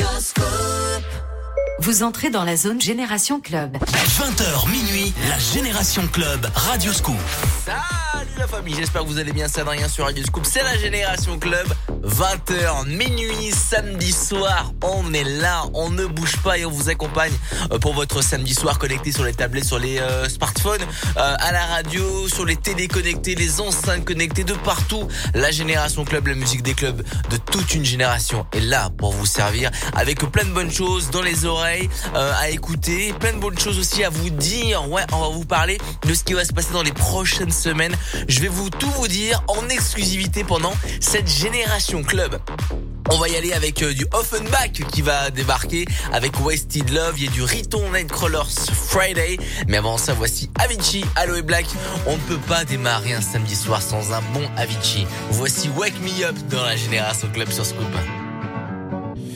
Just Food. Vous entrez dans la zone Génération Club. 20h minuit, la Génération Club, Radio Scoop. Salut la famille, j'espère que vous allez bien, c'est Adrien sur Radio Scoop, c'est la Génération Club, 20h minuit, samedi soir, on est là, on ne bouge pas et on vous accompagne euh, pour votre samedi soir connecté sur les tablettes, sur les euh, smartphones, euh, à la radio, sur les télé connectés, les enceintes connectées de partout. La Génération Club, la musique des clubs de toute une génération est là pour vous servir avec plein de bonnes choses dans les oreilles euh, à écouter, plein de bonnes choses aussi à vous dire. Ouais, on va vous parler de ce qui va se passer dans les prochaines semaines. Je vais vous tout vous dire en exclusivité pendant cette génération club. On va y aller avec euh, du Offenbach qui va débarquer avec Wasted Love, il y a du Riton Nightcrawlers Friday. Mais avant ça, voici Avicii, Aloe Black. On ne peut pas démarrer un samedi soir sans un bon Avicii. Voici Wake Me Up dans la Génération Club sur Scoop.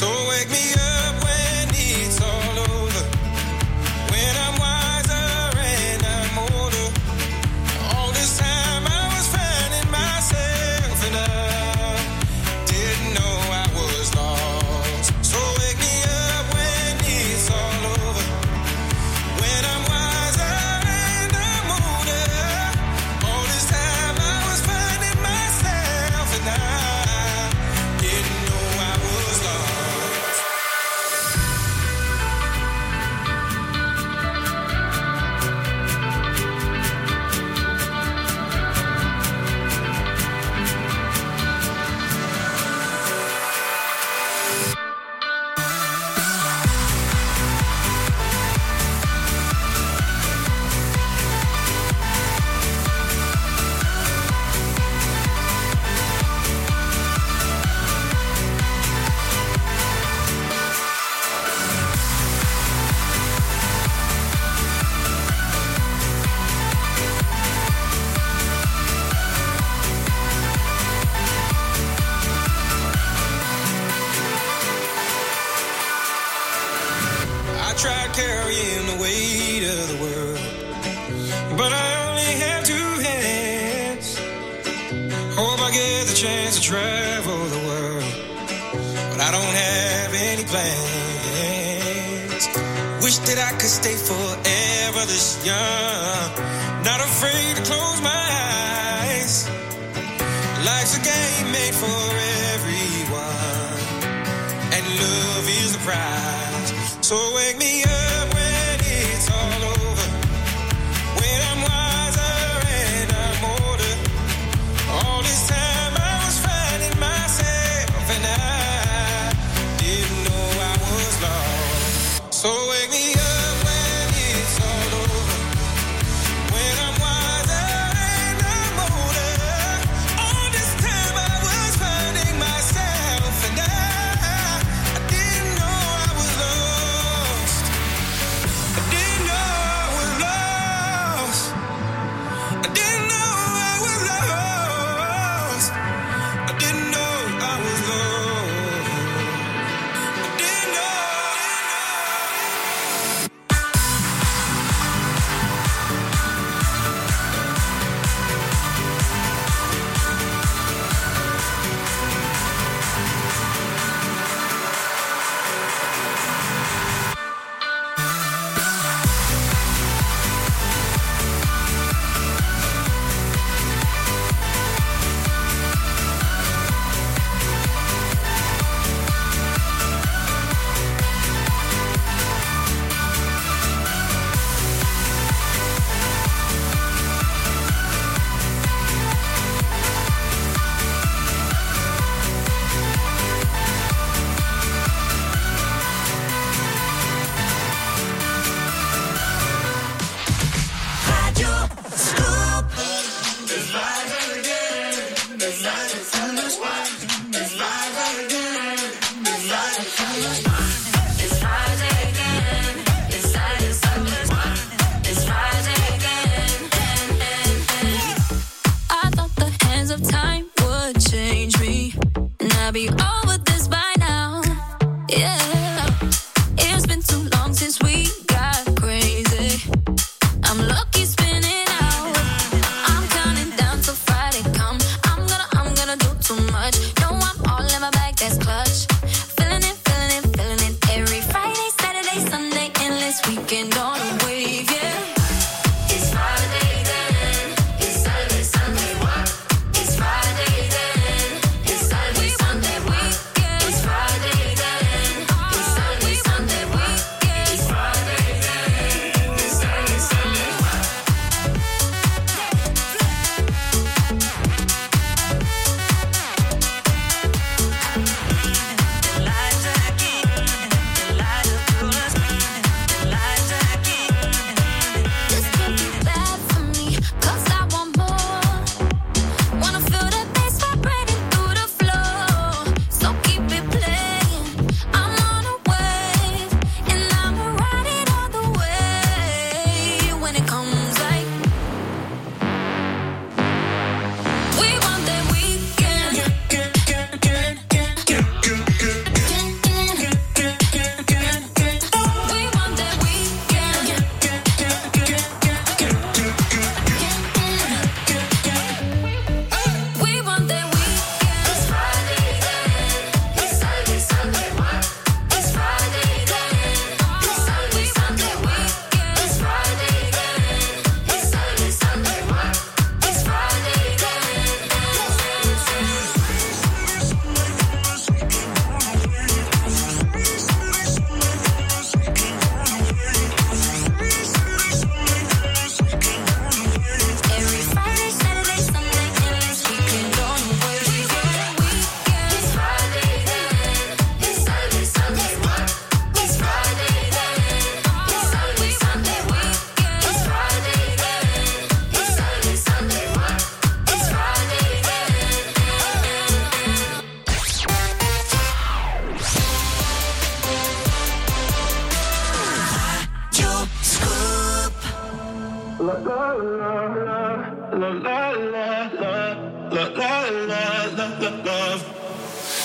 So wake me up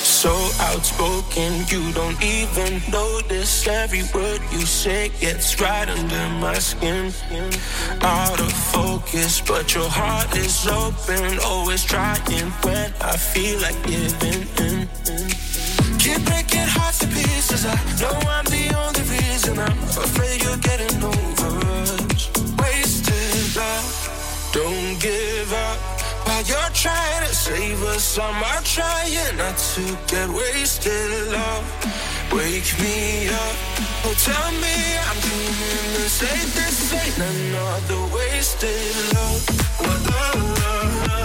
So outspoken, you don't even notice every word you say gets right under my skin. Out of focus, but your heart is open, always trying when I feel like giving in. Keep breaking hearts to pieces. I know I'm the only reason. I'm afraid you're getting over don't give up. While you're trying to save us, I'm trying not to get wasted. Love, wake me up. Oh, tell me I'm dreaming this ain't this ain't another wasted love. love, love,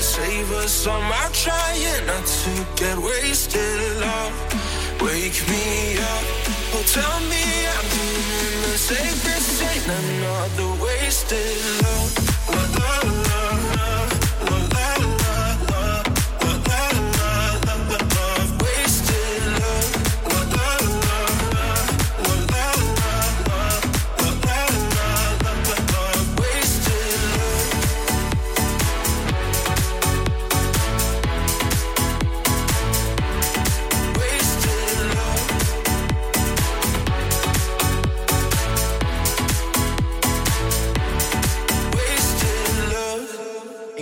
save us. I'm trying not to get wasted love. Wake me up, oh tell me I'm doing the safest ain't another wasted love,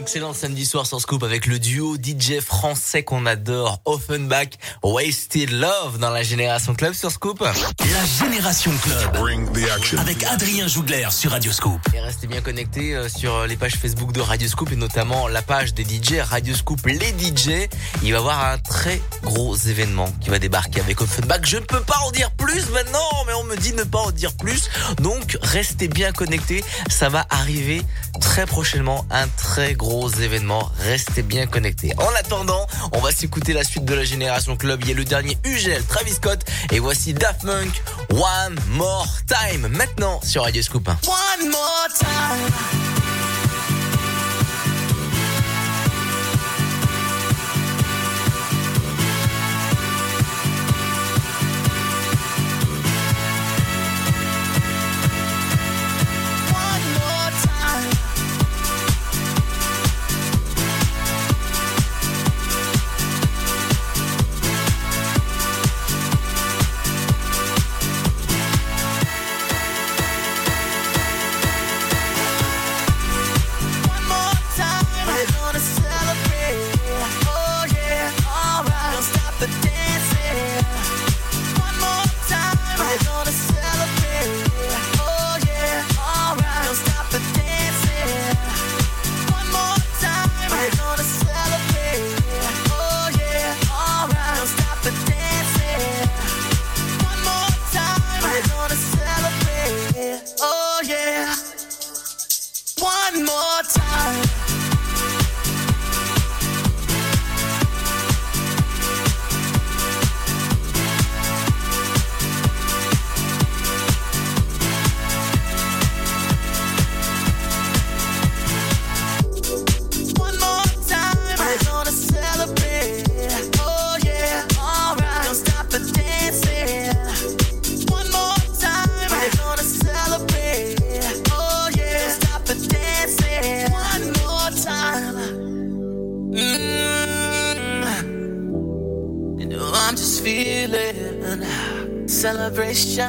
excellent samedi soir sur Scoop avec le duo DJ français qu'on adore, Offenbach, Wasted Love dans la Génération Club sur Scoop. La Génération Club avec Adrien Jougler sur Radio Scoop. Et restez bien connectés euh, sur les pages Facebook de Radio Scoop et notamment la page des DJ Radio Scoop les DJ. Il va y avoir un très gros événement qui va débarquer avec Offenbach. Je ne peux pas en dire plus maintenant, mais on me dit ne pas en dire plus. Donc restez bien connectés, ça va arriver très prochainement un très gros événements. Restez bien connectés. En attendant, on va s'écouter la suite de la Génération Club. Il y a le dernier Ugel, Travis Scott et voici Daft Punk, One More Time. Maintenant sur Radio Scoop. One more time. reflection.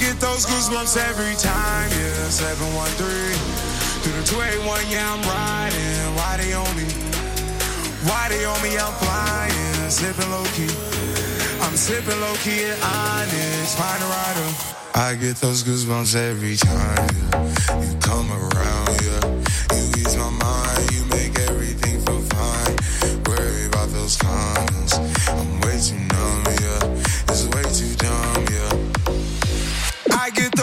get those goosebumps every time, yeah. 713 through the 281, yeah, I'm riding. Why they on me? Why they on me? I'm flying, sipping low key. I'm sipping low key and honest, find a rider. I get those goosebumps every time, yeah. You come around,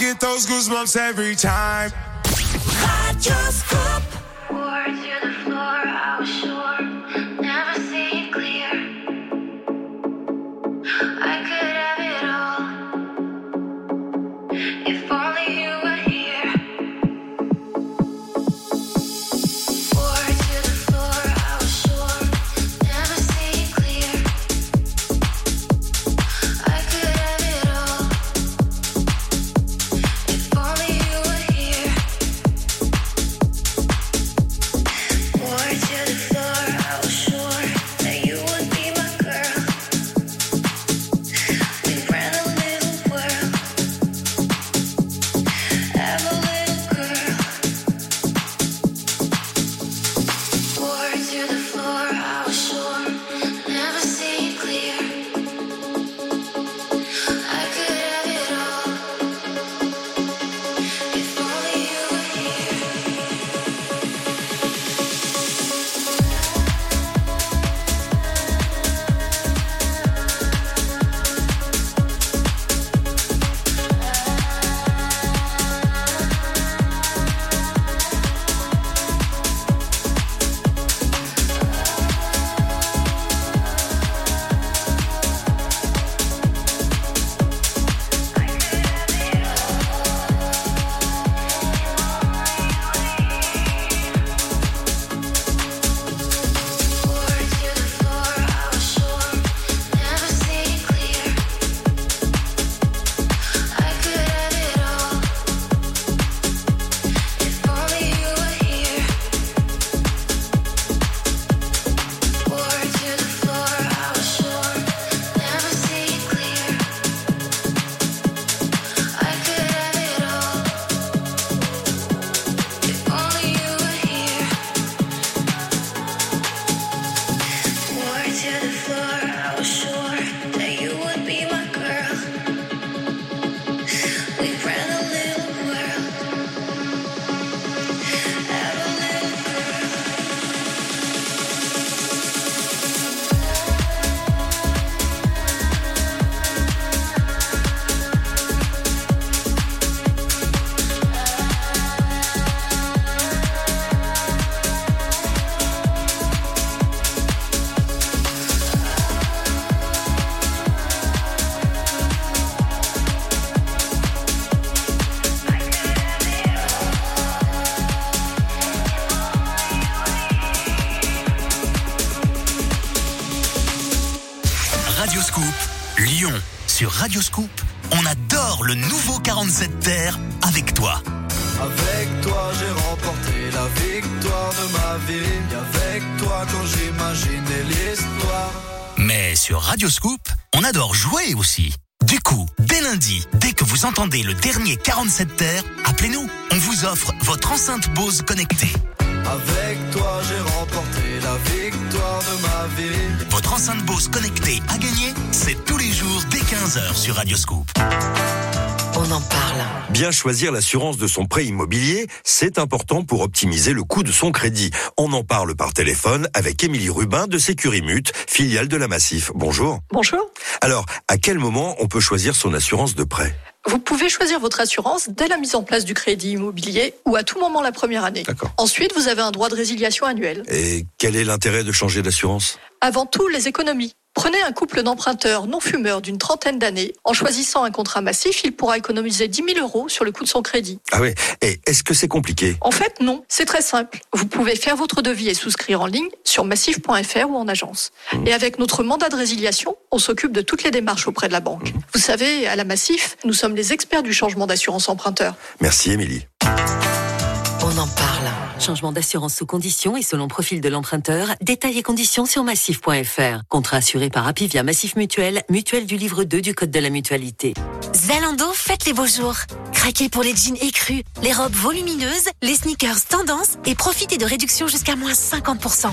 Yeah. I get those goosebumps every time. Wore to the floor, I was sure, never see it clear. I could have it all, if Radioscoop, on adore jouer aussi. Du coup, dès lundi, dès que vous entendez le dernier 47 terres, appelez-nous. On vous offre votre enceinte Bose connectée. Avec toi, j'ai remporté la victoire de ma vie. Votre enceinte Bose connectée à gagner, c'est tous les jours dès 15h sur Radioscoop. On en parle. Bien choisir l'assurance de son prêt immobilier, c'est important pour optimiser le coût de son crédit. On en parle par téléphone avec Émilie Rubin de Sécurimute, filiale de la Massif. Bonjour. Bonjour. Alors, à quel moment on peut choisir son assurance de prêt? Vous pouvez choisir votre assurance dès la mise en place du crédit immobilier ou à tout moment la première année. D'accord. Ensuite, vous avez un droit de résiliation annuel. Et quel est l'intérêt de changer d'assurance? Avant tout, les économies. Prenez un couple d'emprunteurs non fumeurs d'une trentaine d'années. En choisissant un contrat massif, il pourra économiser 10 000 euros sur le coût de son crédit. Ah oui, et est-ce que c'est compliqué? En fait, non. C'est très simple. Vous pouvez faire votre devis et souscrire en ligne sur massif.fr ou en agence. Et avec notre mandat de résiliation, on s'occupe de toutes les démarches auprès de la banque. Vous savez, à la Massif, nous sommes les experts du changement d'assurance emprunteur. Merci Émilie. On en parle. Changement d'assurance sous conditions et selon profil de l'emprunteur. Détails et conditions sur massif.fr. Contrat assuré par Apivia Massif Mutuel, mutuelle du livre 2 du Code de la mutualité. Zalando, faites les beaux jours. Craquez pour les jeans écrus, les robes volumineuses, les sneakers tendance et profitez de réductions jusqu'à moins 50%.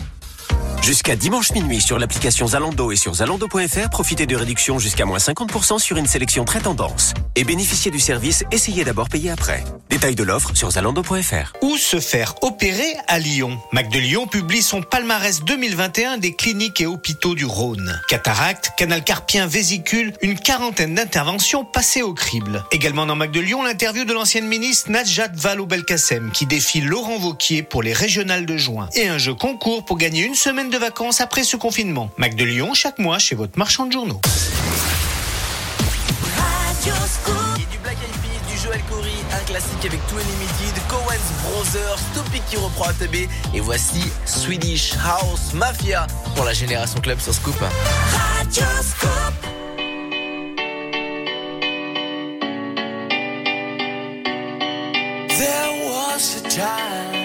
Jusqu'à dimanche minuit sur l'application Zalando et sur zalando.fr, profitez de réductions jusqu'à moins 50% sur une sélection très tendance. Et bénéficiez du service Essayez d'abord, payer après. Détail de l'offre sur zalando.fr. Où se faire opérer à Lyon? Mac de Lyon publie son palmarès 2021 des cliniques et hôpitaux du Rhône. Cataracte, canal carpien, vésicule, une quarantaine d'interventions passées au crible. Également dans Mac de Lyon, l'interview de l'ancienne ministre Najat Vallaud-Belkacem qui défie Laurent Vauquier pour les régionales de juin. Et un jeu concours pour gagner une semaine de vacances après ce confinement. Mac de Lyon, chaque mois chez votre marchand de journaux. Joel Corey, un classique avec Two Unlimited, Cohen's Brothers, Topic qui reprend ATB et voici Swedish House Mafia pour la Génération Club sur Scoop. There was a time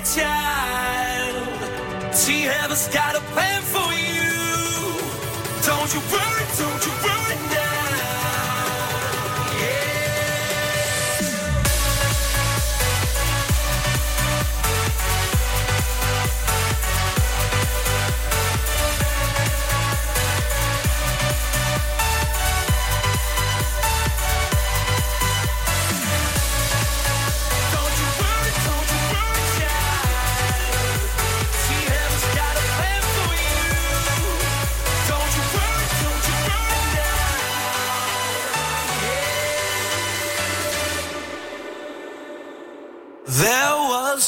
You worry, child. See, heaven's got a plan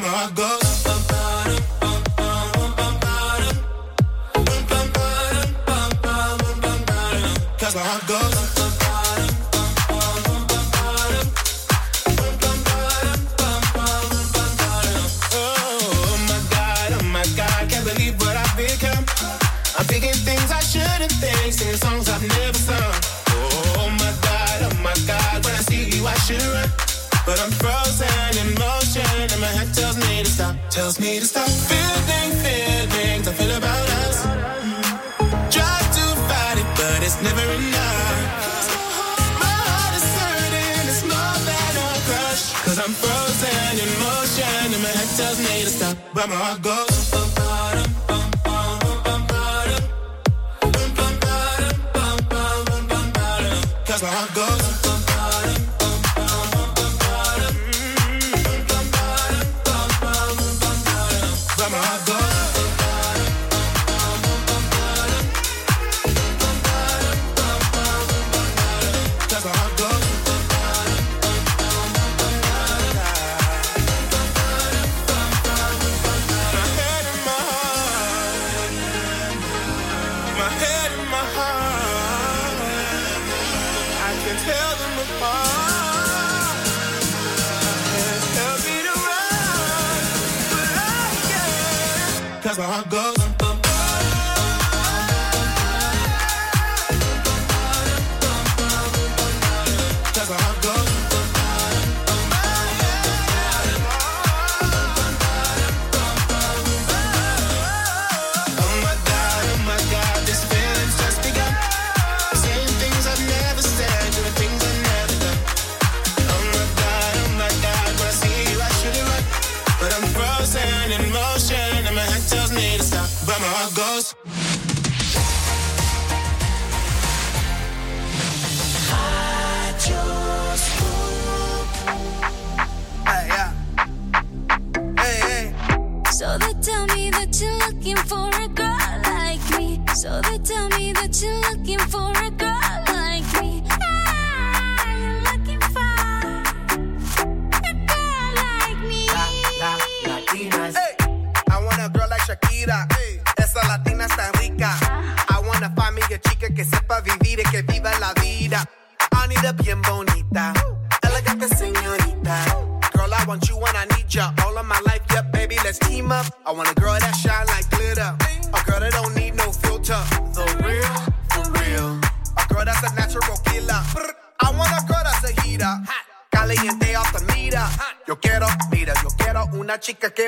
problem I.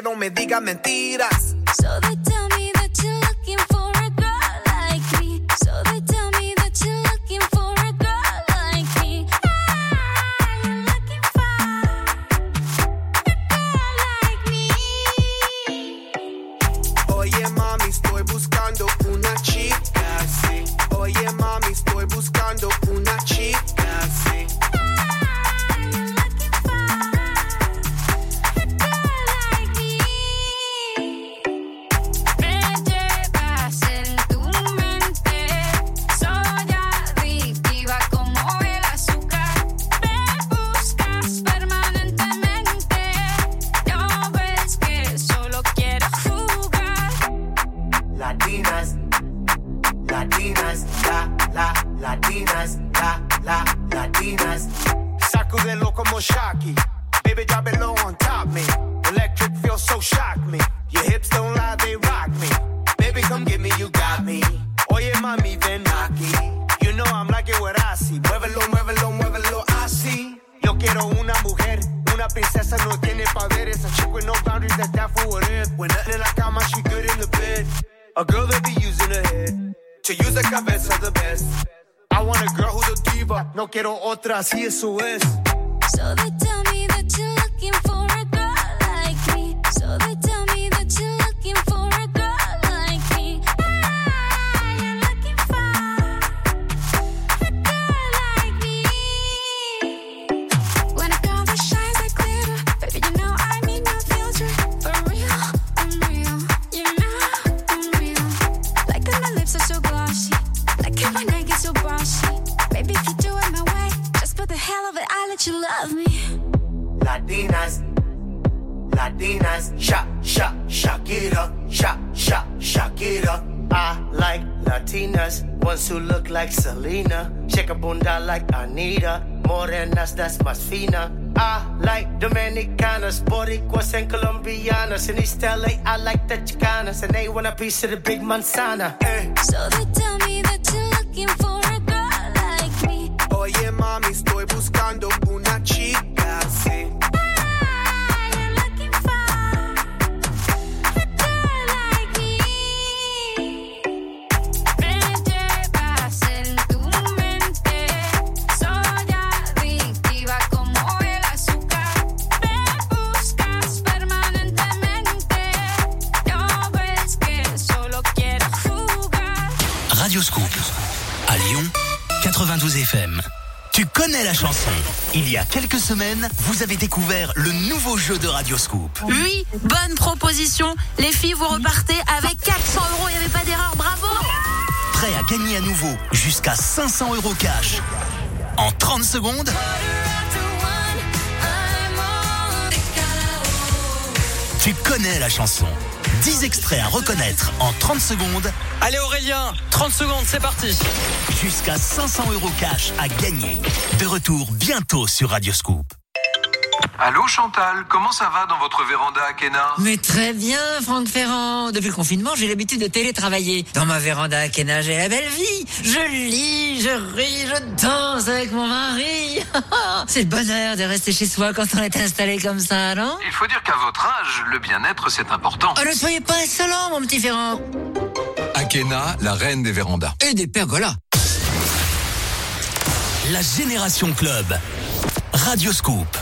no me digas mentiras. y eso trees to the big manzana. Hey. So they vous avez découvert le nouveau jeu de Radio Scoop. Oui, bonne proposition. Les filles, vous repartez avec 400 euros. Il n'y avait pas d'erreur. Bravo Prêt à gagner à nouveau jusqu'à 500 euros cash en 30 secondes Tu connais la chanson. 10 extraits à reconnaître en 30 secondes. Allez Aurélien, 30 secondes, c'est parti. Jusqu'à 500 euros cash à gagner. De retour bientôt sur Radio Scoop. Allô Chantal, comment ça va dans votre véranda à Mais très bien Franck Ferrand, depuis le confinement j'ai l'habitude de télétravailler. Dans ma véranda à j'ai la belle vie, je lis, je ris, je danse avec mon mari. c'est le bonheur de rester chez soi quand on est installé comme ça, non? Il faut dire qu'à votre âge, le bien-être c'est important. Oh, ne soyez pas insolent mon petit Ferrand. Akena, la reine des vérandas. Et des pergolas. La Génération Club. Radioscope.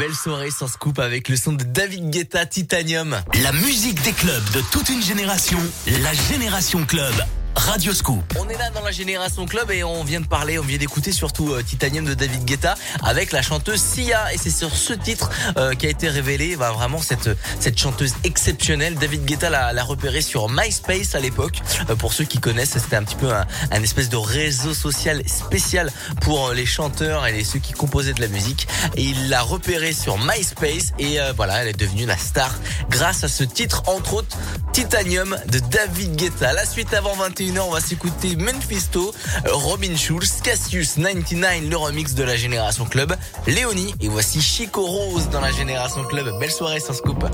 Belle soirée sans scoop avec le son de David Guetta Titanium. La musique des clubs de toute une génération, la Génération Club. Radio Scoop. On est là dans la Génération Club et on vient de parler, on vient d'écouter surtout euh, Titanium de David Guetta avec la chanteuse Sia et c'est sur ce titre euh, qui a été révélé bah, vraiment cette cette chanteuse exceptionnelle. David Guetta l'a l'a repéré sur MySpace à l'époque. Euh, pour ceux qui connaissent, c'était un petit peu un, un espèce de réseau social spécial pour euh, les chanteurs et les, ceux qui composaient de la musique et il l'a repéré sur MySpace et euh, voilà, elle est devenue la star grâce à ce titre entre autres Titanium de David Guetta. La suite avant 21h, on va s'écouter Memphisto, Robin Schulz, Cassius 99, le remix de la Génération Club, Léonie et voici Chico Rose dans la Génération Club. Belle soirée sans scoop.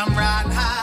I'm riding high.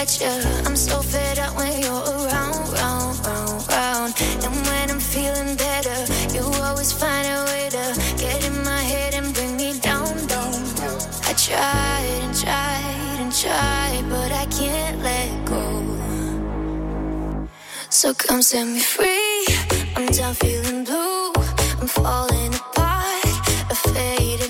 bet you I'm so fed up when you're around, round, round, round. And when I'm feeling better, you always find a way to get in my head and bring me down, down. I tried and tried and tried, but I can't let go. So come set me free. I'm done feeling blue. I'm falling apart, a faded.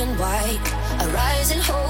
and white, a rising hope.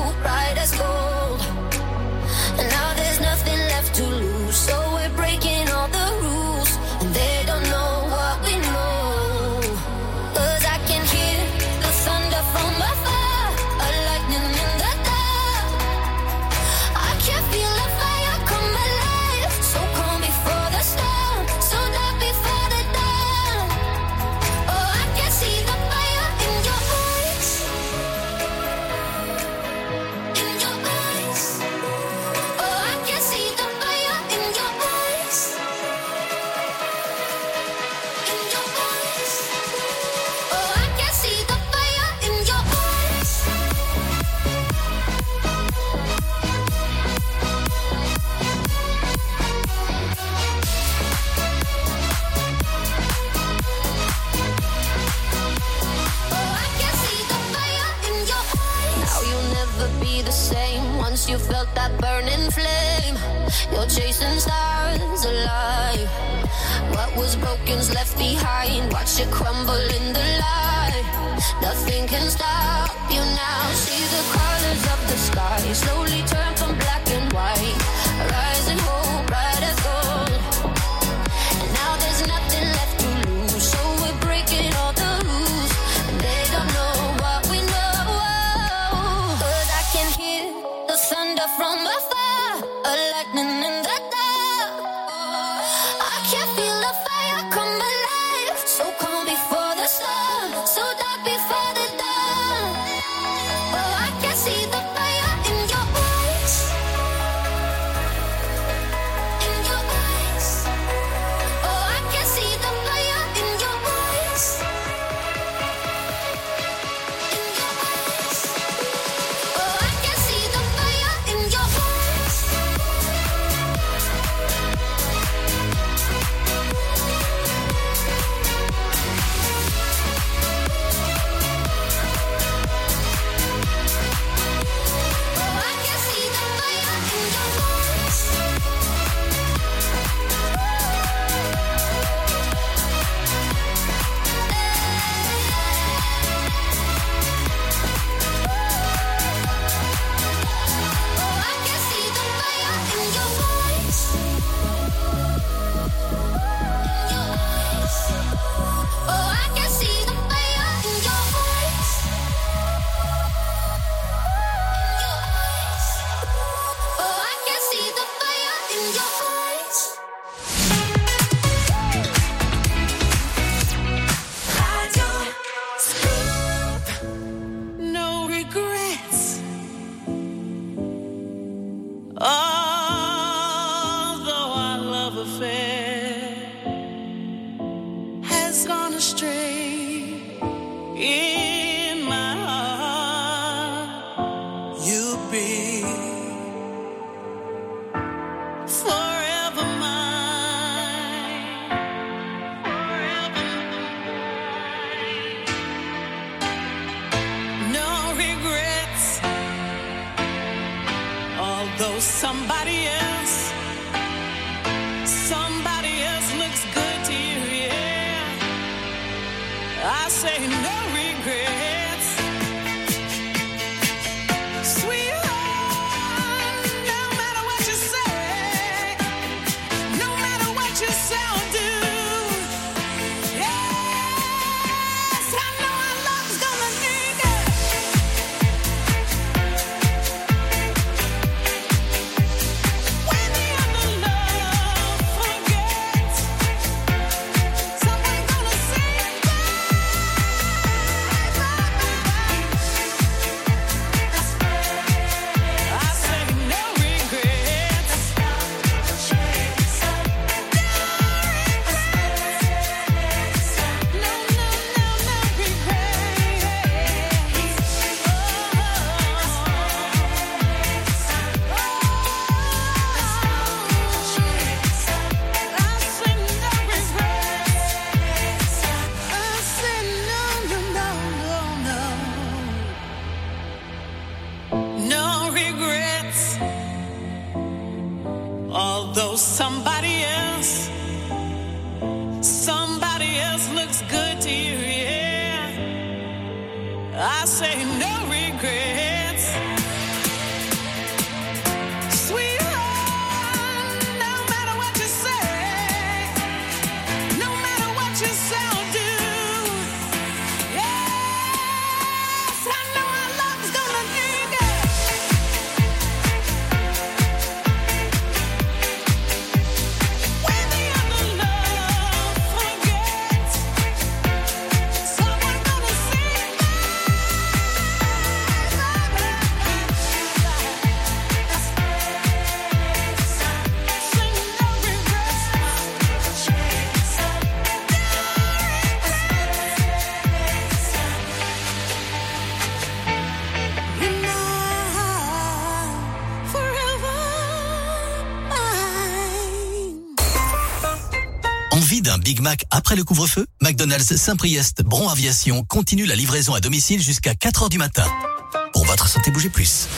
Big Mac après le couvre-feu McDonald's Saint-Priest Bron Aviation continue la livraison à domicile jusqu'à 4 heures du matin. Pour votre santé, bougez plus.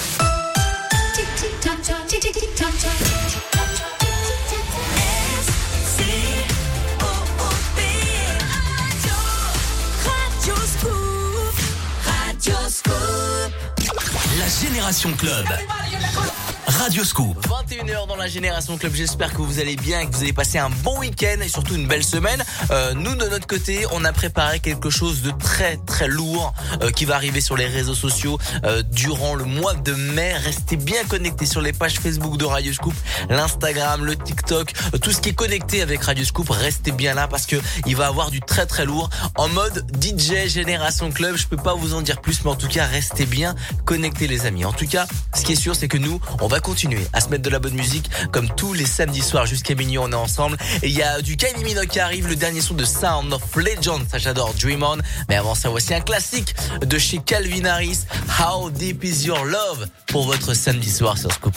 La Génération Club. Radio Scoop. 21h dans la Génération Club, j'espère que vous allez bien que vous allez passer un bon week-end et surtout une belle semaine. Euh, nous, de notre côté, on a préparé quelque chose de très très lourd euh, qui va arriver sur les réseaux sociaux euh, durant le mois de mai. Restez bien connectés sur les pages Facebook de Radio Scoop, l'Instagram, le TikTok, euh, tout ce qui est connecté avec Radio Scoop. Restez bien là parce que il va avoir du très très lourd en mode DJ Génération Club. Je peux pas vous en dire plus, mais en tout cas, restez bien connectés les amis. En tout cas, ce qui est sûr, c'est que nous, on va continuer à se mettre de la bonne musique comme tous les samedis soirs jusqu'à minuit. On est ensemble et il y a du Kylie Minogue qui arrive, le dernier son de Sound of Legend. Ça j'adore, Dream On. Mais avant ça, voici un classique de chez Calvin Harris. How Deep Is Your Love pour votre samedi soir sur Scoop.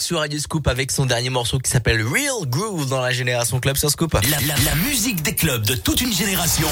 Sur Radio Scoop avec son dernier morceau qui s'appelle Real Groove dans la Génération Club sur Scoop. La musique des clubs de toute une génération.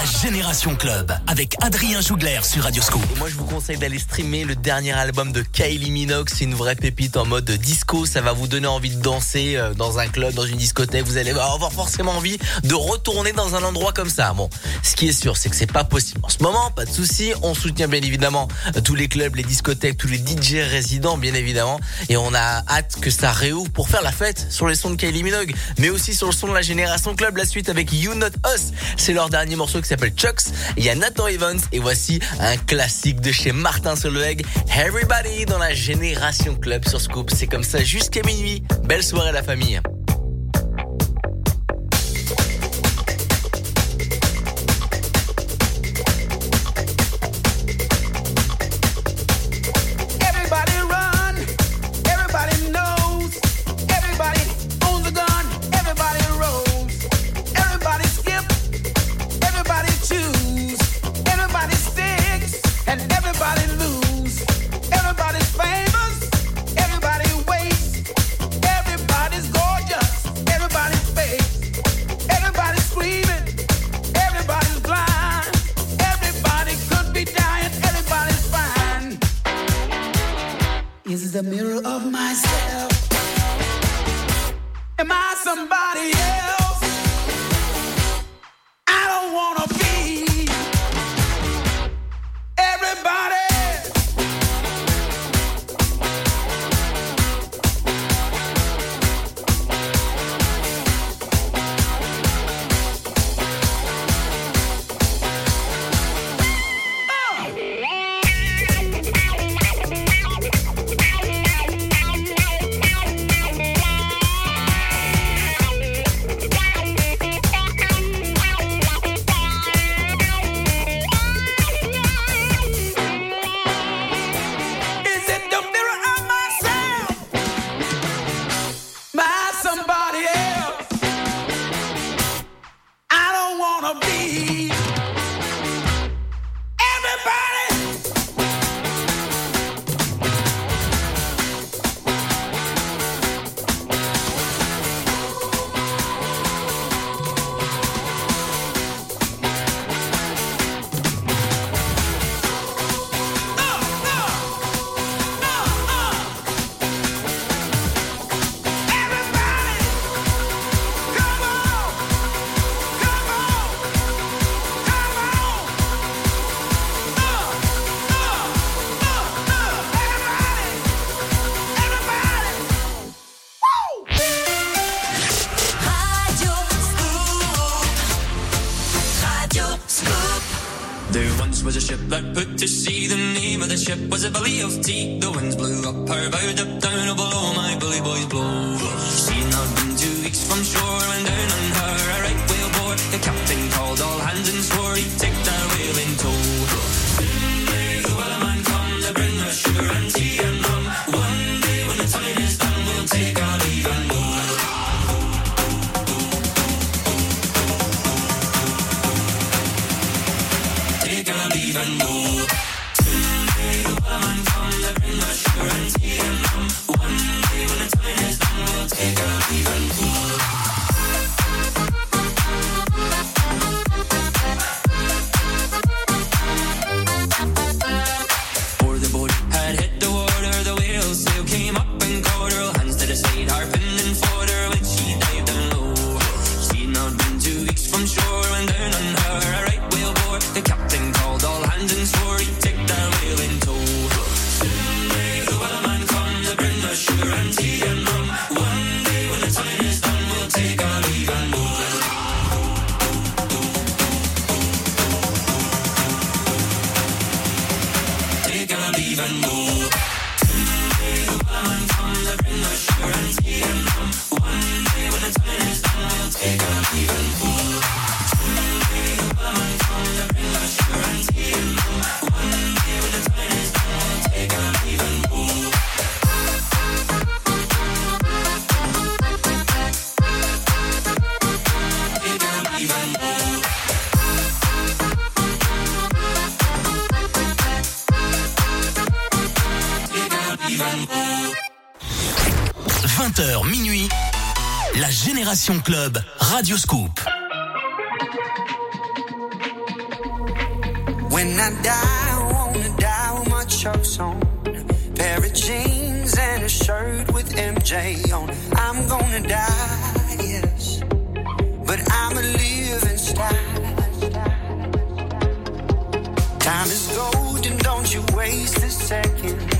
La Génération Club avec Adrien Jougler sur Radio Scoop. Et moi, je vous conseille d'aller streamer le dernier album de Kylie Minogue. C'est une vraie pépite en mode disco. Ça va vous donner envie de danser euh, dans un club, dans une discothèque. Vous allez avoir forcément envie de retourner dans un endroit comme ça. Bon, ce qui est sûr, c'est que c'est pas possible en ce moment. Pas de souci. On soutient bien évidemment euh, tous les clubs, les discothèques, tous les DJ résidents, bien évidemment. Et on a hâte que ça réouvre pour faire la fête sur les sons de Kylie Minogue, mais aussi sur le son de la Génération Club. La suite avec You Not Us. C'est leur dernier morceau qui s'appelle Chucks. Il y a Nathan Evans et voici un classique de chez Martin Solveig, Everybody dans la Génération Club sur Scoop. C'est comme ça jusqu'à minuit. Belle soirée la famille. Ship was a belly of tea. 20h minuit, la Génération Club Radio Scoop. When I die, I wanna die with my chucks on. Pair of jeans and a shirt with MJ on. I'm gonna die, yes. But I'ma live in style. Time is gold and don't you waste a second.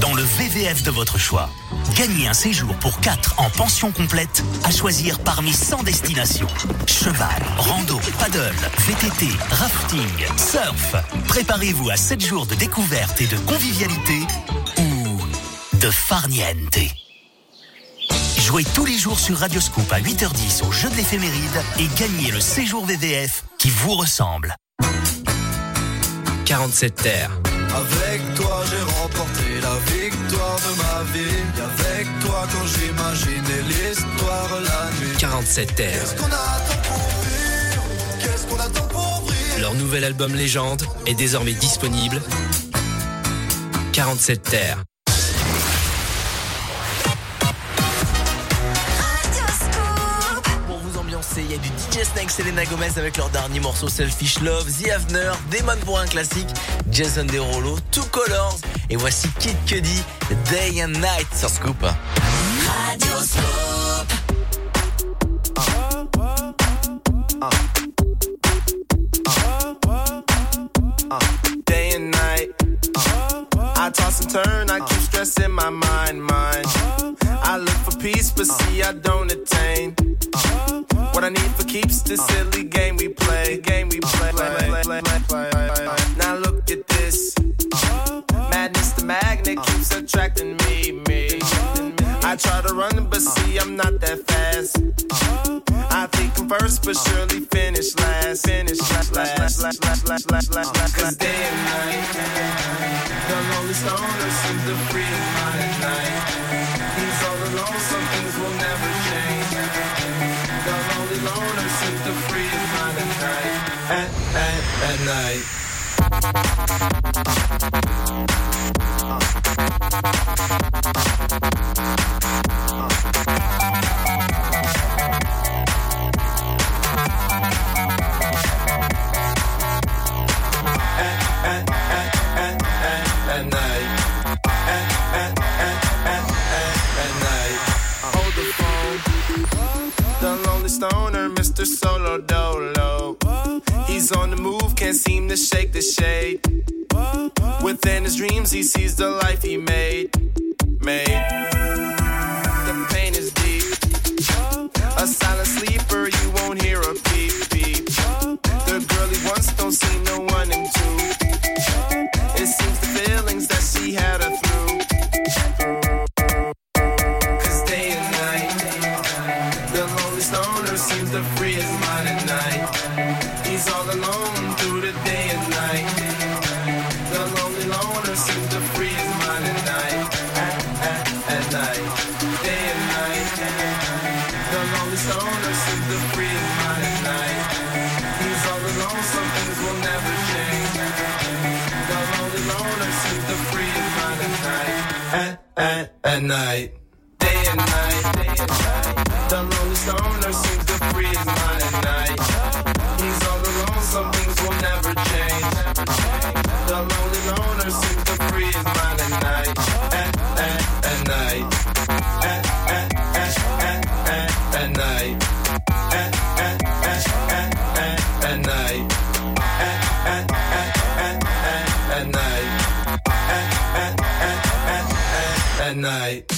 dans le VVF de votre choix. Gagnez un séjour pour 4 en pension complète à choisir parmi 100 destinations. Cheval, rando, paddle, VTT, rafting, surf. Préparez-vous à 7 jours de découverte et de convivialité ou de farniente. Jouez tous les jours sur Radioscoop à 8h10 au jeu de l'éphéméride et gagnez le séjour VVF qui vous ressemble. 47 terres. J'ai remporté la victoire de ma vie Avec toi quand j'imaginais l'histoire la nuit 47 terres. Qu'est-ce qu'on attend pour vivre? Qu'est-ce qu'on attend pour briller? Leur nouvel album Légende est désormais disponible. 47 terres. Il y a du DJ Snake, Selena Gomez avec leur dernier morceau Selfish Love, The Avener, Demon pour un classique, Jason Derulo, Two Colors, et voici Kid Cudi, Day and Night sur Scoop. Radio day and night. I toss and turn, I keep stressing my mind, mind. I look for peace, but see I don't attain. I need for keeps the silly game we play, game we play. Now look at this, madness the magnet keeps attracting me, me. I try to run, but see I'm not that fast. I think I'm first, but surely finish last. Finish last, last, last, last, last, last, last, last. Cause day and night, the lonely stoner Mr. Solo Dolo. He's on the move, can't seem to shake the shade. Within his dreams, he sees the life he made. Made. The pain is deep. A silent sleeper, you won't hear a beep, beep. The girl he wants don't see no one in. at, at night. night.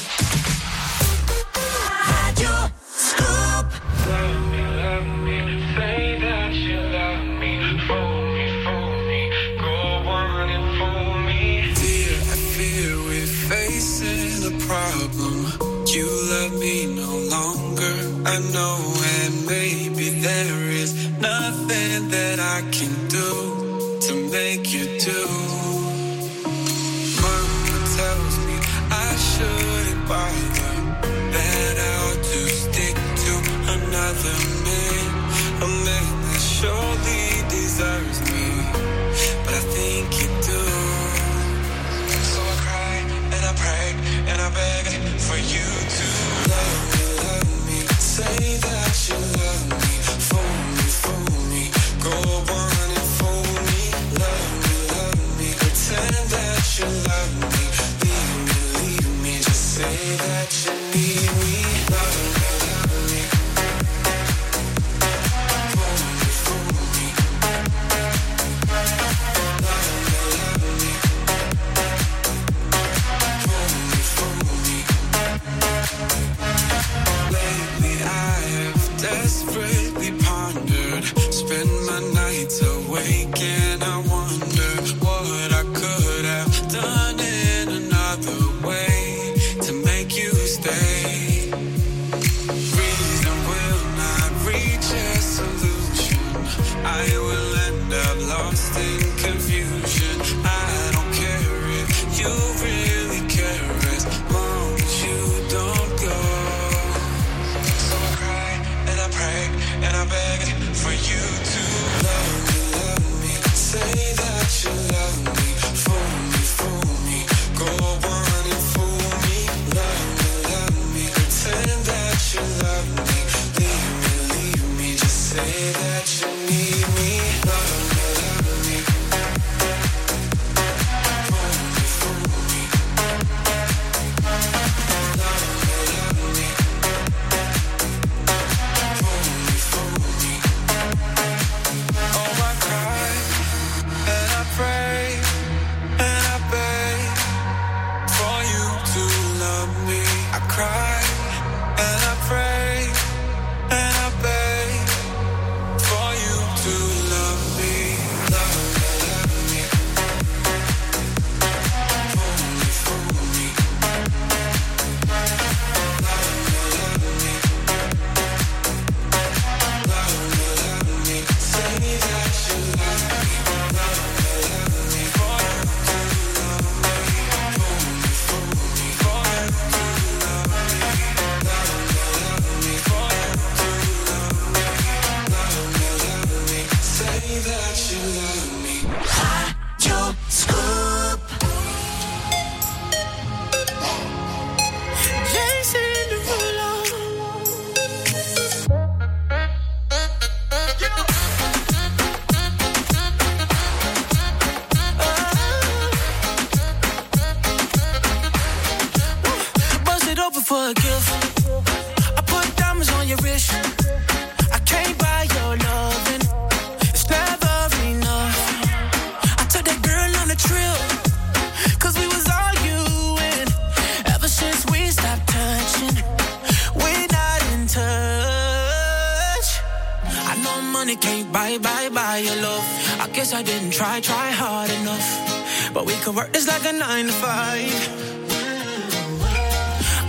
guess I didn't try, try hard enough. But we could work this like a nine to five.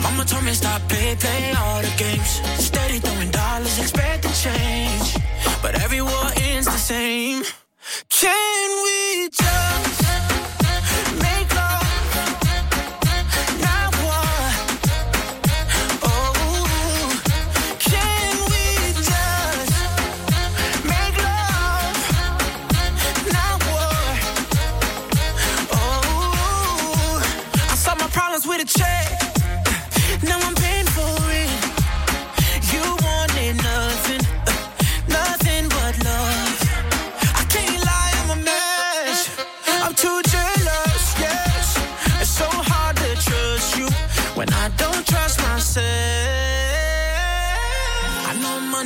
Mama told me stop play, play all the games.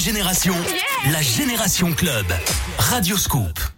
génération, la génération club. Radio Scoop.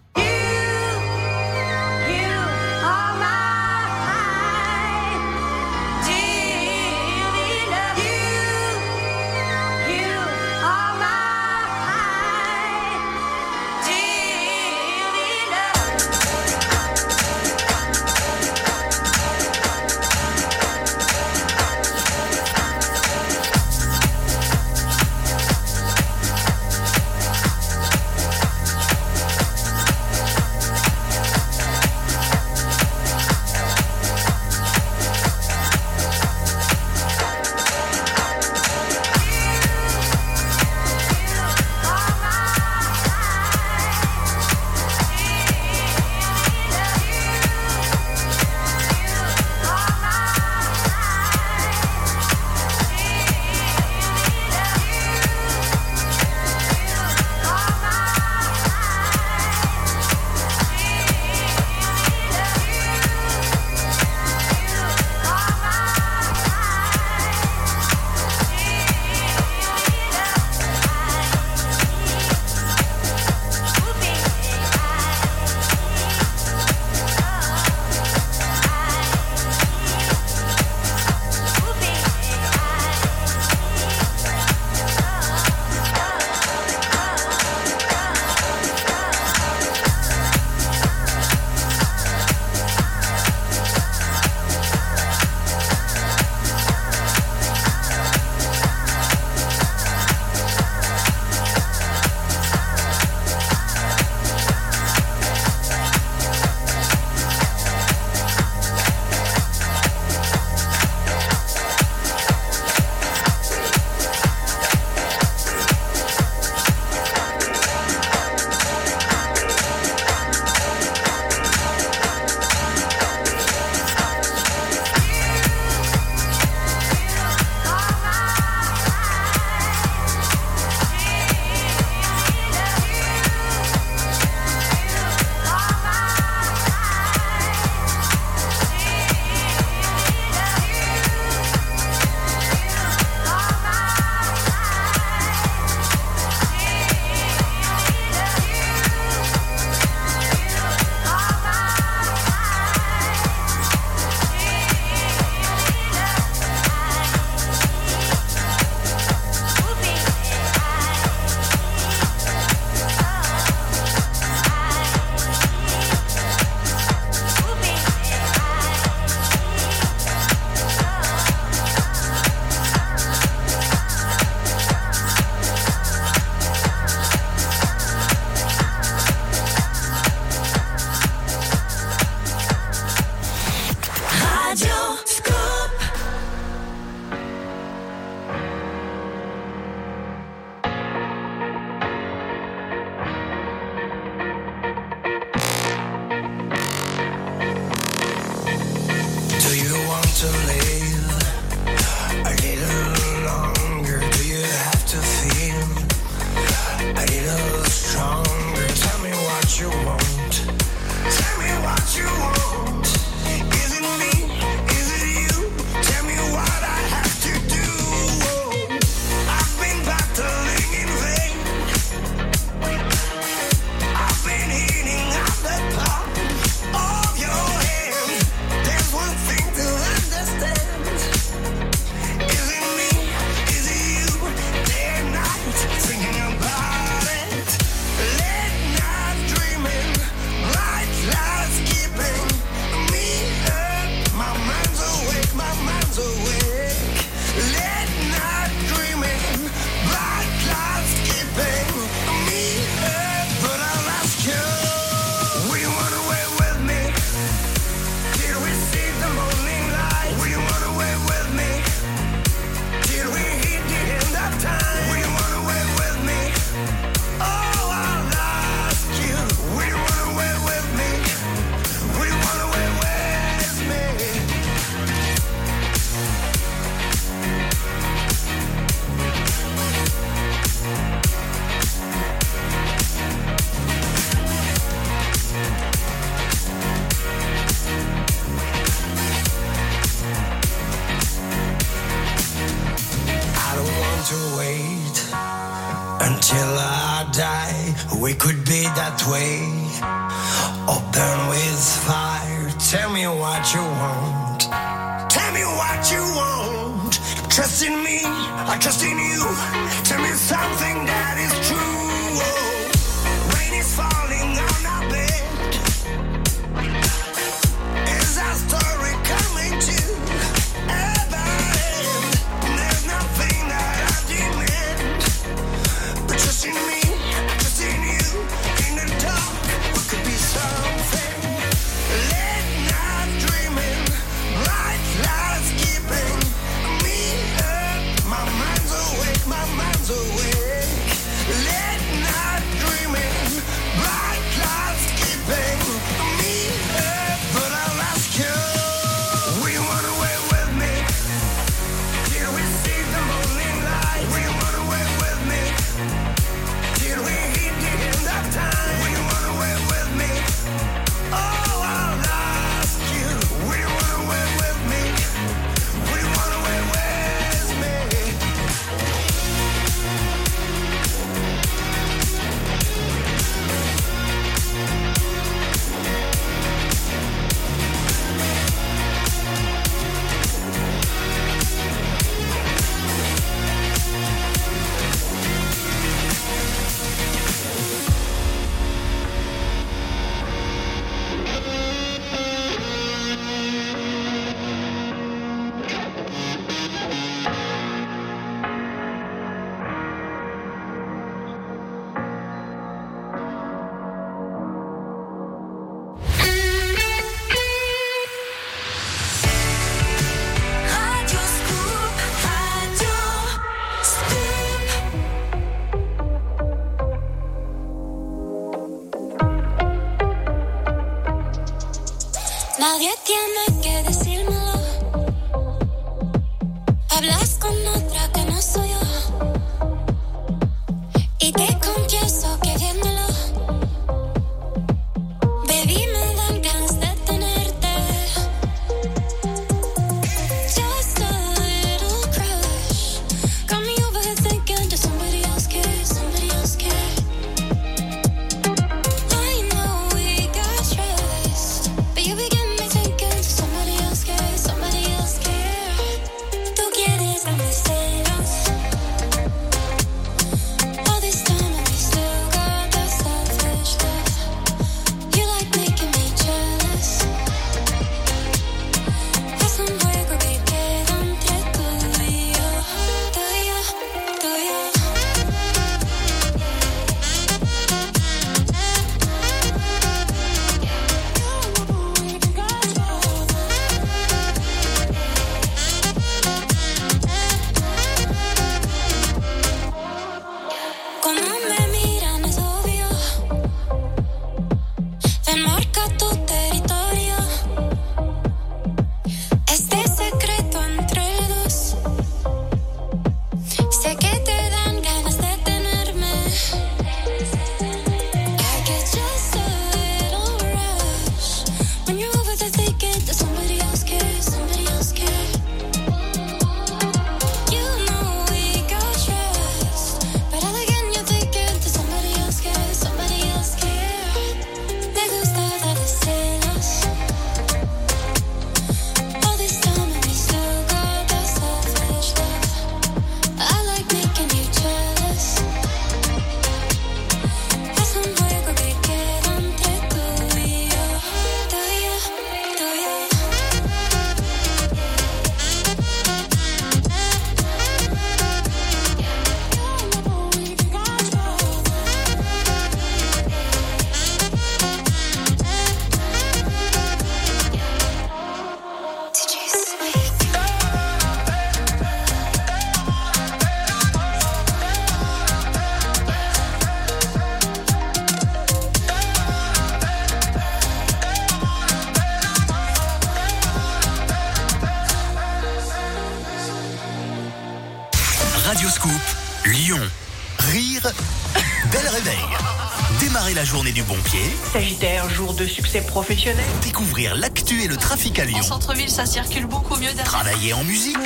Succès professionnel. Découvrir l'actu et le trafic à Lyon. En centre-ville, ça circule beaucoup mieux derrière. Travailler en musique.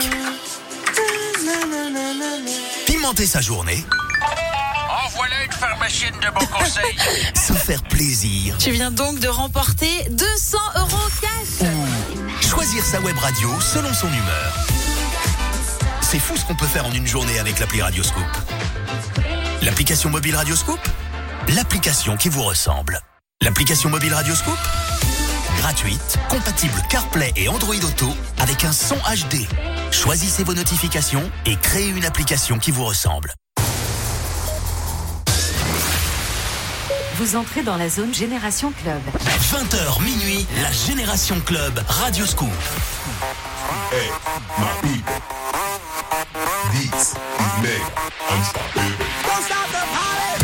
Pimenter sa journée En voilà une pharmacienne de bon conseil. Se faire plaisir. Tu viens donc de remporter 200 euros cash. Choisir sa web radio selon son humeur. C'est fou ce qu'on peut faire en une journée avec l'appli Radioscoop. L'application mobile Radioscoop L'application qui vous ressemble. L'application mobile Radioscoop Gratuite, compatible CarPlay et Android Auto avec un son HD. Choisissez vos notifications et créez une application qui vous ressemble. Vous entrez dans la zone Génération Club. 20h minuit, la Génération Club Radioscoop. Hey, my people. This is made unstoppable. Don't stop the party.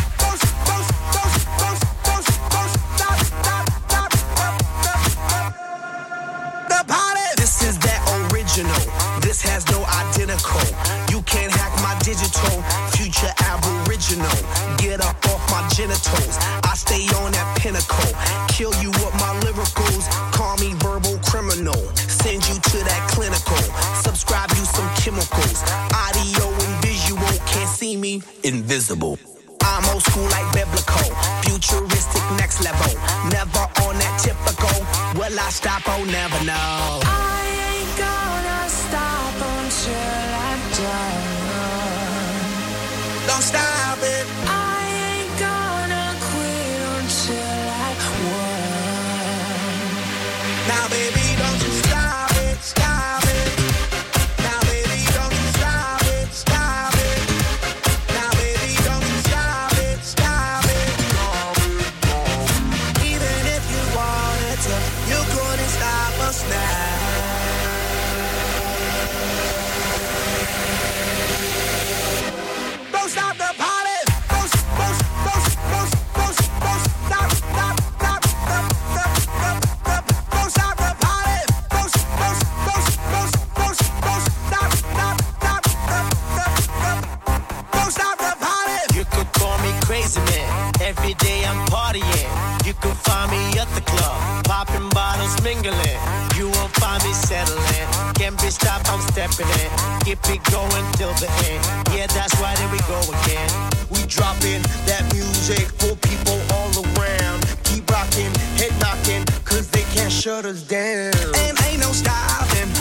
Identical. You can't hack my digital. Future aboriginal. Get up off my genitals. I stay on that pinnacle. Kill you with my lyricals. Call me verbal criminal. Send you to that clinical. Subscribe you some chemicals. Audio and visual. Can't see me. Invisible. I'm old school like biblical. Futuristic next level. Never on that typical. Will I stop? Oh, never know. I Don't stop Every day I'm partying. You can find me at the club, popping bottles, mingling. You won't find me settling. Can't be stopped, I'm stepping in. Keep it going till the end. Yeah, that's right, here we go again. We dropping that music for people all around. Keep rocking, head knocking, cause they can't shut us down. And ain't no stopping,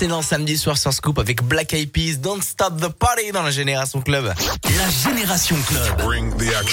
Excellent samedi soir sur Scoop avec Black Eyed Peas, Don't Stop the Party dans la Génération Club. La Génération Club.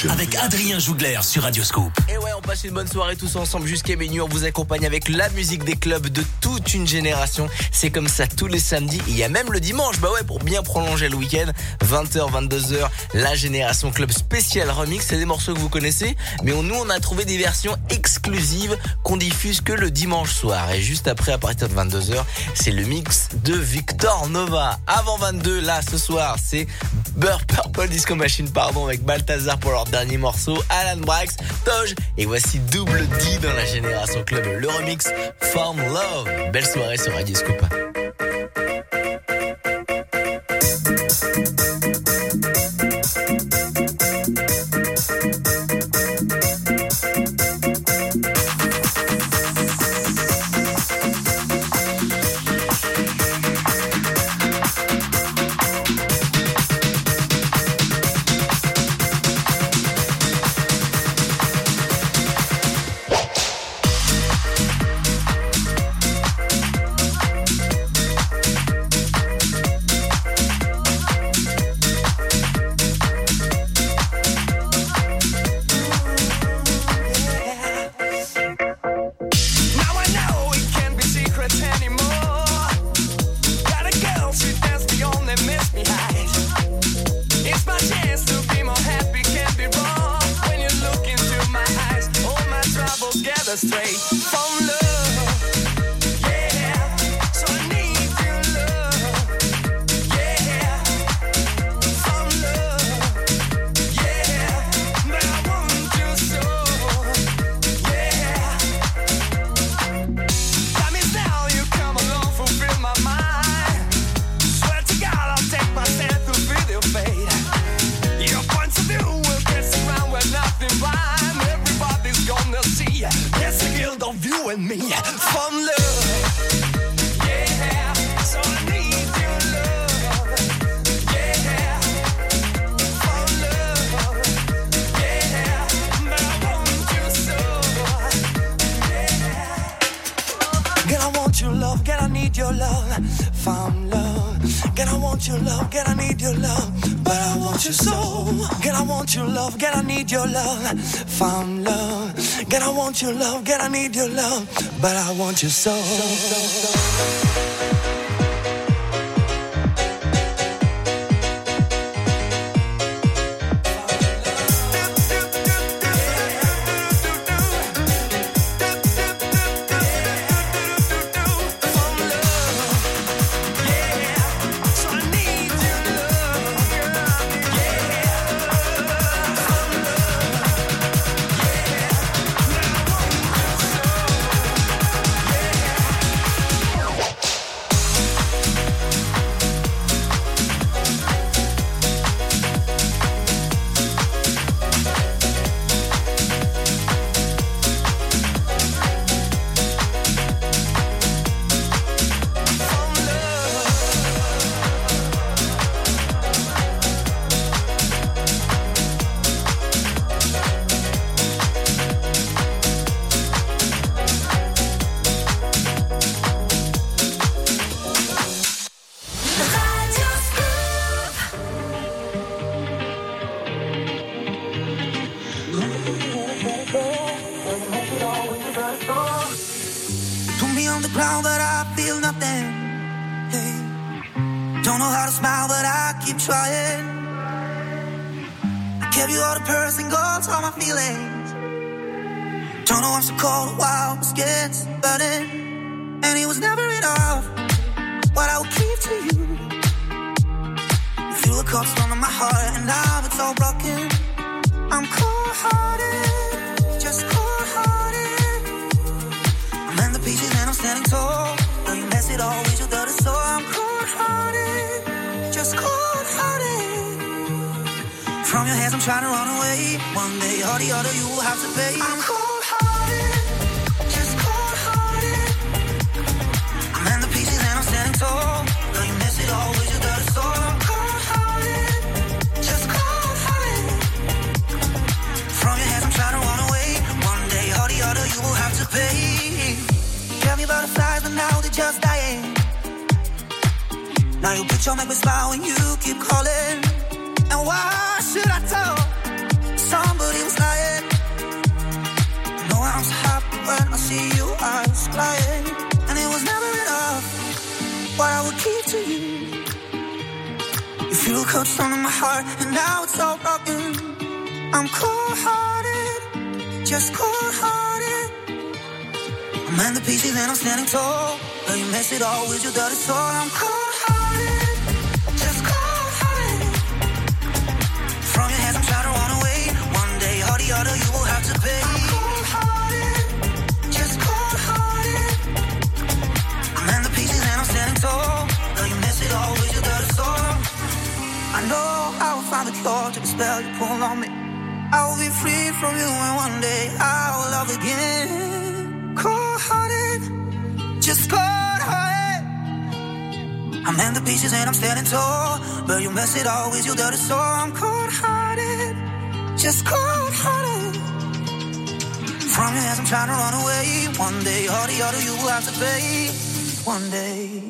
Avec Adrien Jougler sur Radioscoop. Et ouais, on passe une bonne soirée tous ensemble jusqu'à minuit. On vous accompagne avec la musique des clubs de toute une génération. C'est comme ça tous les samedis. Il y a même le dimanche. Bah ouais, pour bien prolonger le week-end. 20h, 22h, la Génération Club spécial remix. C'est des morceaux que vous connaissez. Mais nous, on a trouvé des versions exclusives qu'on diffuse que le dimanche soir. Et juste après, à partir de 22h, c'est le mix de Victor Nova. Avant 22, là, ce soir, c'est Burr Purple Disco Machine, pardon, avec Balthazar pour leur dernier morceau. Alan Brax, Toge. Et voici Double D dans la Génération Club. Le remix Form Love. Belle soirée sur Radio Scoop. want your love, girl, I need your love, but I want your soul. you got a soul. it always you that is so I'm cold hearted, just cold hearted. From your hands, I'm trying to run away. One day, all the other you will have to pay. One day.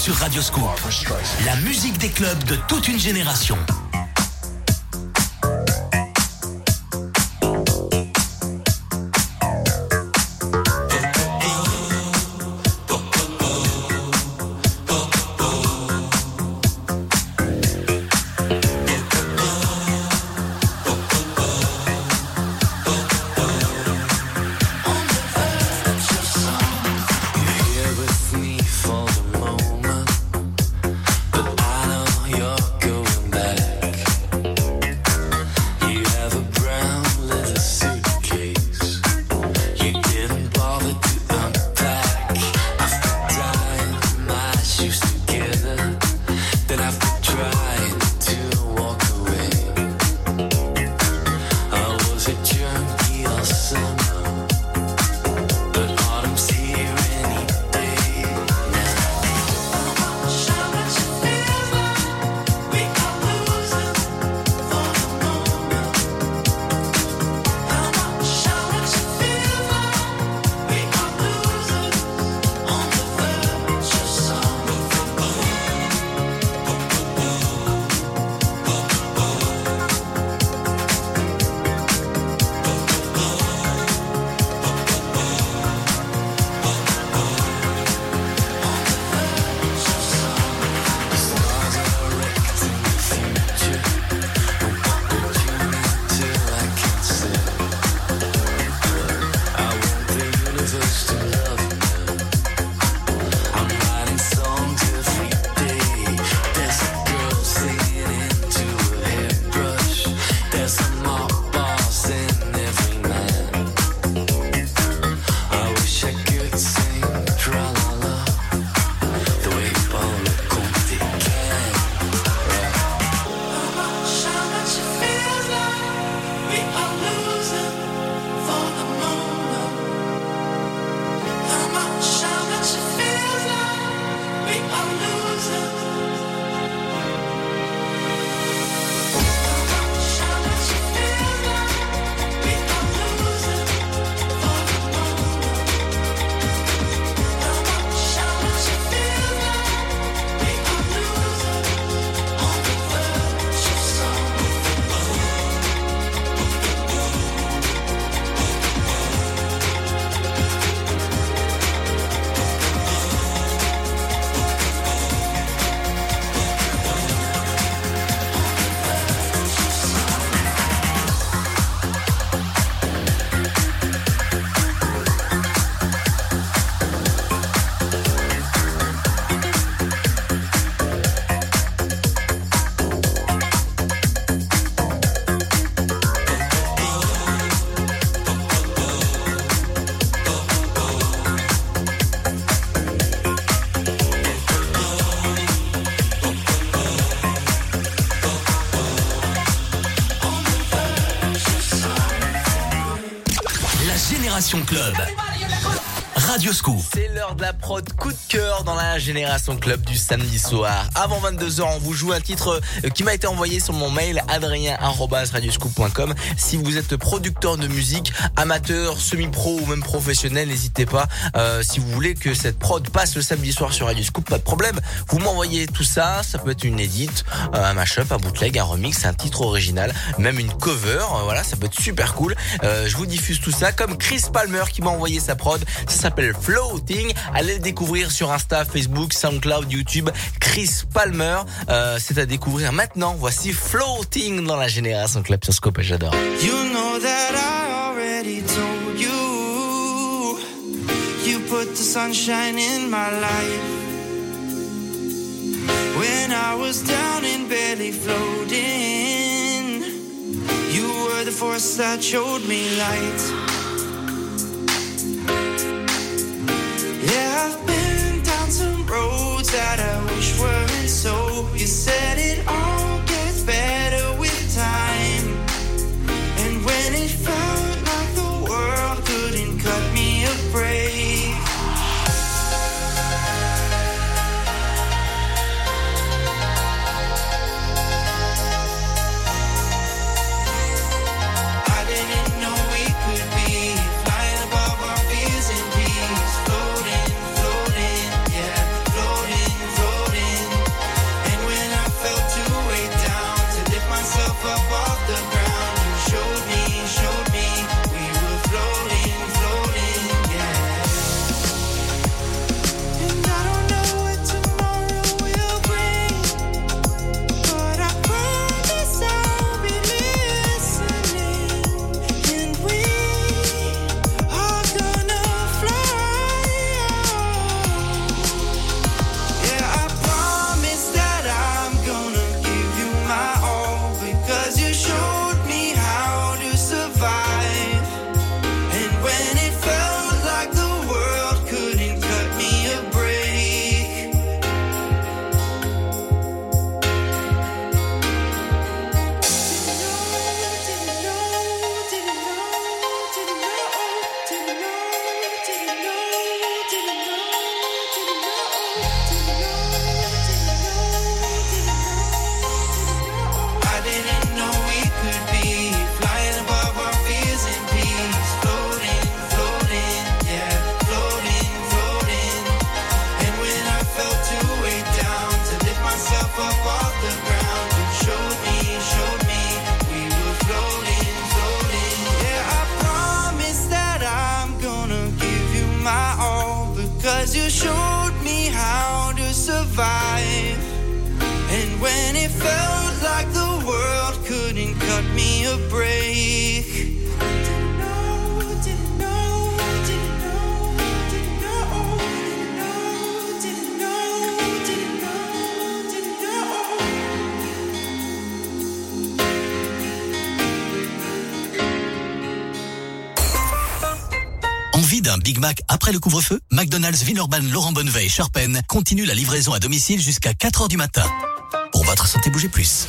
sur Radio Radioscope. La musique des clubs de toute une génération. Club. Radiosco. C'est l'heure de la prod coup de cœur dans la Génération Club du samedi soir. Avant 22h, on vous joue un titre euh, qui m'a été envoyé sur mon mail adrien.radioscoop.com. Si vous êtes producteur de musique, amateur, semi-pro ou même professionnel, n'hésitez pas. Euh, si vous voulez que cette prod passe le samedi soir sur Radioscoop, pas de problème. Vous m'envoyez tout ça. Ça peut être une édite, euh, un mashup, un bootleg, un remix, un titre original, même une cover. voilà, ça peut être super cool. Je vous diffuse tout ça comme Chris Palmer qui m'a envoyé sa prod. Floating. Allez le découvrir sur Insta, Facebook, SoundCloud, YouTube. Chris Palmer, euh, c'est à découvrir maintenant. Voici Floating dans la génération Club sur Scope. J'adore. You know that I already told you. You put the sunshine in my life. When I was down and barely floating, you were the force that showed me light. Yeah, I've been down some roads that I wish weren't so. Après le couvre-feu McDonald's Villeurbanne Laurent Bonneveille Charpennes continue la livraison à domicile jusqu'à 4h du matin. Pour votre santé, bougez plus.